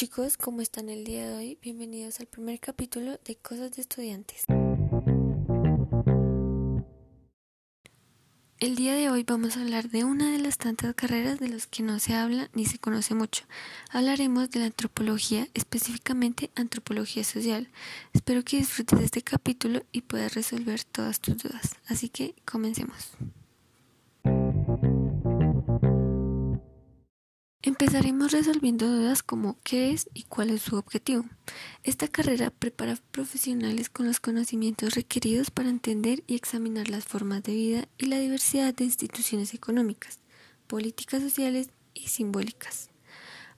chicos, ¿cómo están el día de hoy? Bienvenidos al primer capítulo de Cosas de Estudiantes. El día de hoy vamos a hablar de una de las tantas carreras de las que no se habla ni se conoce mucho. Hablaremos de la antropología, específicamente antropología social. Espero que disfrutes de este capítulo y puedas resolver todas tus dudas. Así que comencemos. Empezaremos resolviendo dudas como qué es y cuál es su objetivo. Esta carrera prepara profesionales con los conocimientos requeridos para entender y examinar las formas de vida y la diversidad de instituciones económicas, políticas sociales y simbólicas.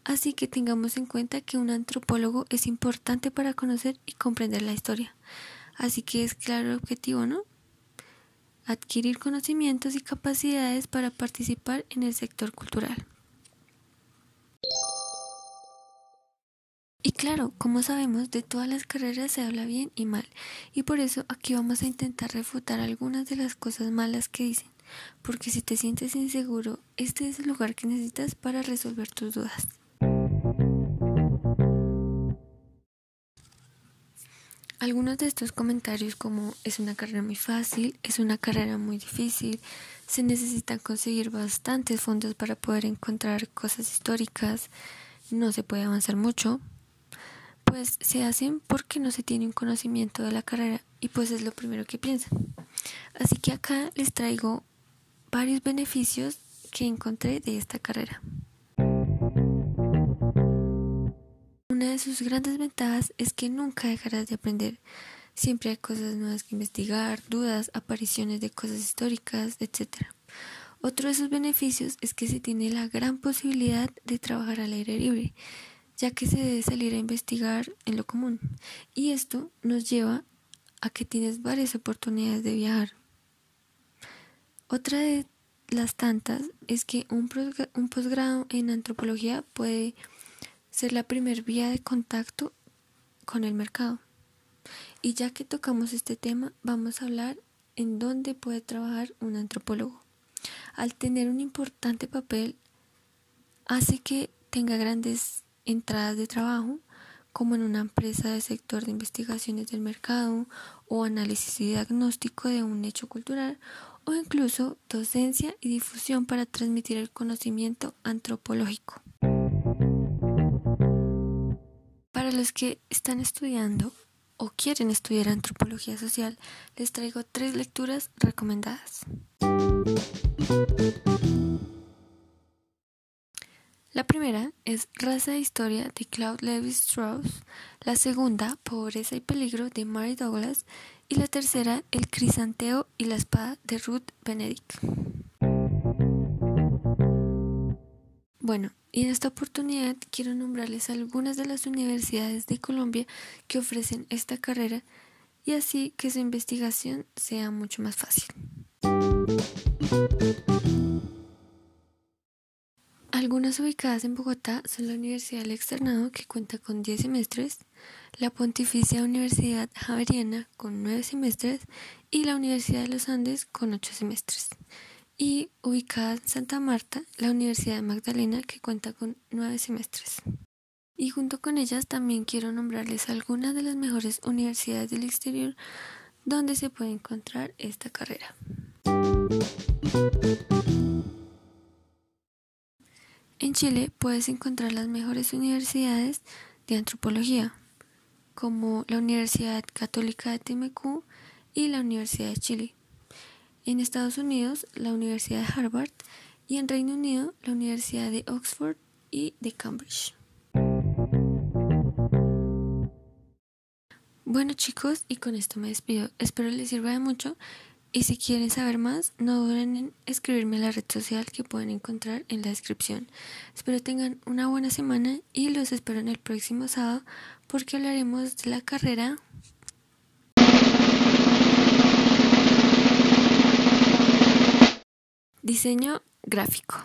Así que tengamos en cuenta que un antropólogo es importante para conocer y comprender la historia. Así que es claro el objetivo, ¿no? Adquirir conocimientos y capacidades para participar en el sector cultural. Claro, como sabemos, de todas las carreras se habla bien y mal, y por eso aquí vamos a intentar refutar algunas de las cosas malas que dicen, porque si te sientes inseguro, este es el lugar que necesitas para resolver tus dudas. Algunos de estos comentarios como es una carrera muy fácil, es una carrera muy difícil, se necesitan conseguir bastantes fondos para poder encontrar cosas históricas, no se puede avanzar mucho, pues se hacen porque no se tiene un conocimiento de la carrera y pues es lo primero que piensan. Así que acá les traigo varios beneficios que encontré de esta carrera. Una de sus grandes ventajas es que nunca dejarás de aprender. Siempre hay cosas nuevas que investigar, dudas, apariciones de cosas históricas, etc. Otro de sus beneficios es que se tiene la gran posibilidad de trabajar al aire libre ya que se debe salir a investigar en lo común. Y esto nos lleva a que tienes varias oportunidades de viajar. Otra de las tantas es que un, posgrado en antropología puede ser la primer vía de contacto con el mercado. Y ya que tocamos este tema, vamos a hablar en dónde puede trabajar un antropólogo. Al tener un importante papel, hace que tenga grandes entradas de trabajo, como en una empresa del sector de investigaciones del mercado o análisis y diagnóstico de un hecho cultural o incluso docencia y difusión para transmitir el conocimiento antropológico. Para los que están estudiando o quieren estudiar antropología social, les traigo tres lecturas recomendadas. La primera es Raza e Historia de Claude Levi Strauss, la segunda Pobreza y Peligro de Mary Douglas y la tercera El Crisanteo y la Espada de Ruth Benedict. Bueno, y en esta oportunidad quiero nombrarles algunas de las universidades de Colombia que ofrecen esta carrera y así que su investigación sea mucho más fácil. Algunas ubicadas en Bogotá son la Universidad del Externado, que cuenta con 10 semestres, la Pontificia Universidad Javeriana, con 9 semestres, y la Universidad de los Andes, con 8 semestres. Y ubicada en Santa Marta, la Universidad de Magdalena, que cuenta con 9 semestres. Y junto con ellas también quiero nombrarles algunas de las mejores universidades del exterior donde se puede encontrar esta carrera. En Chile puedes encontrar las mejores universidades de antropología, como la Universidad Católica de TMQ y la Universidad de Chile. En Estados Unidos, la Universidad de Harvard y en Reino Unido, la Universidad de Oxford y de Cambridge. Bueno chicos, y con esto me despido. Espero les sirva de mucho y si quieren saber más, no duden en escribirme a la red social que pueden encontrar en la descripción. Espero tengan una buena semana y los espero en el próximo sábado porque hablaremos de la carrera Diseño gráfico.